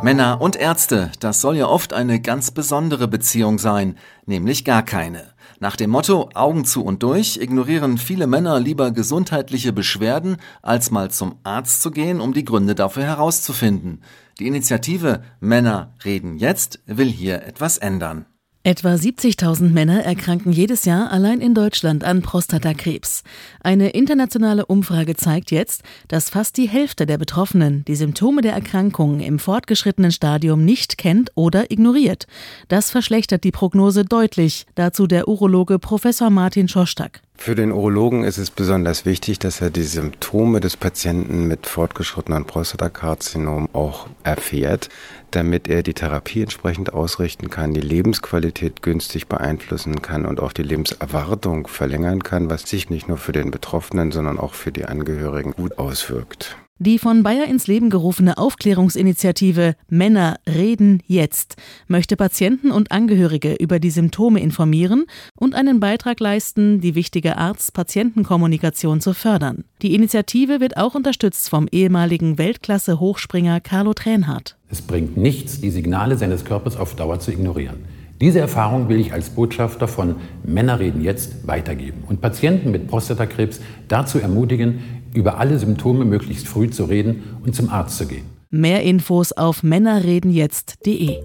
Männer und Ärzte, das soll ja oft eine ganz besondere Beziehung sein, nämlich gar keine. Nach dem Motto Augen zu und durch ignorieren viele Männer lieber gesundheitliche Beschwerden, als mal zum Arzt zu gehen, um die Gründe dafür herauszufinden. Die Initiative Männer reden jetzt will hier etwas ändern. Etwa 70.000 Männer erkranken jedes Jahr allein in Deutschland an Prostatakrebs. Eine internationale Umfrage zeigt jetzt, dass fast die Hälfte der Betroffenen die Symptome der Erkrankung im fortgeschrittenen Stadium nicht kennt oder ignoriert. Das verschlechtert die Prognose deutlich. Dazu der Urologe Professor Martin Schostak. Für den Urologen ist es besonders wichtig, dass er die Symptome des Patienten mit fortgeschrittenen Prostatakarzinom auch erfährt, damit er die Therapie entsprechend ausrichten kann, die Lebensqualität günstig beeinflussen kann und auch die Lebenserwartung verlängern kann, was sich nicht nur für den Betroffenen, sondern auch für die Angehörigen gut auswirkt. Die von Bayer ins Leben gerufene Aufklärungsinitiative Männer reden jetzt möchte Patienten und Angehörige über die Symptome informieren und einen Beitrag leisten, die wichtige Arzt-Patienten-Kommunikation zu fördern. Die Initiative wird auch unterstützt vom ehemaligen Weltklasse-Hochspringer Carlo Tränhardt. Es bringt nichts, die Signale seines Körpers auf Dauer zu ignorieren. Diese Erfahrung will ich als Botschafter von Männer reden jetzt weitergeben und Patienten mit Prostatakrebs dazu ermutigen, über alle Symptome möglichst früh zu reden und zum Arzt zu gehen. Mehr Infos auf männerredenjetzt.de.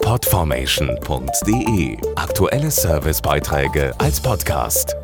Podformation.de Aktuelle Servicebeiträge als Podcast.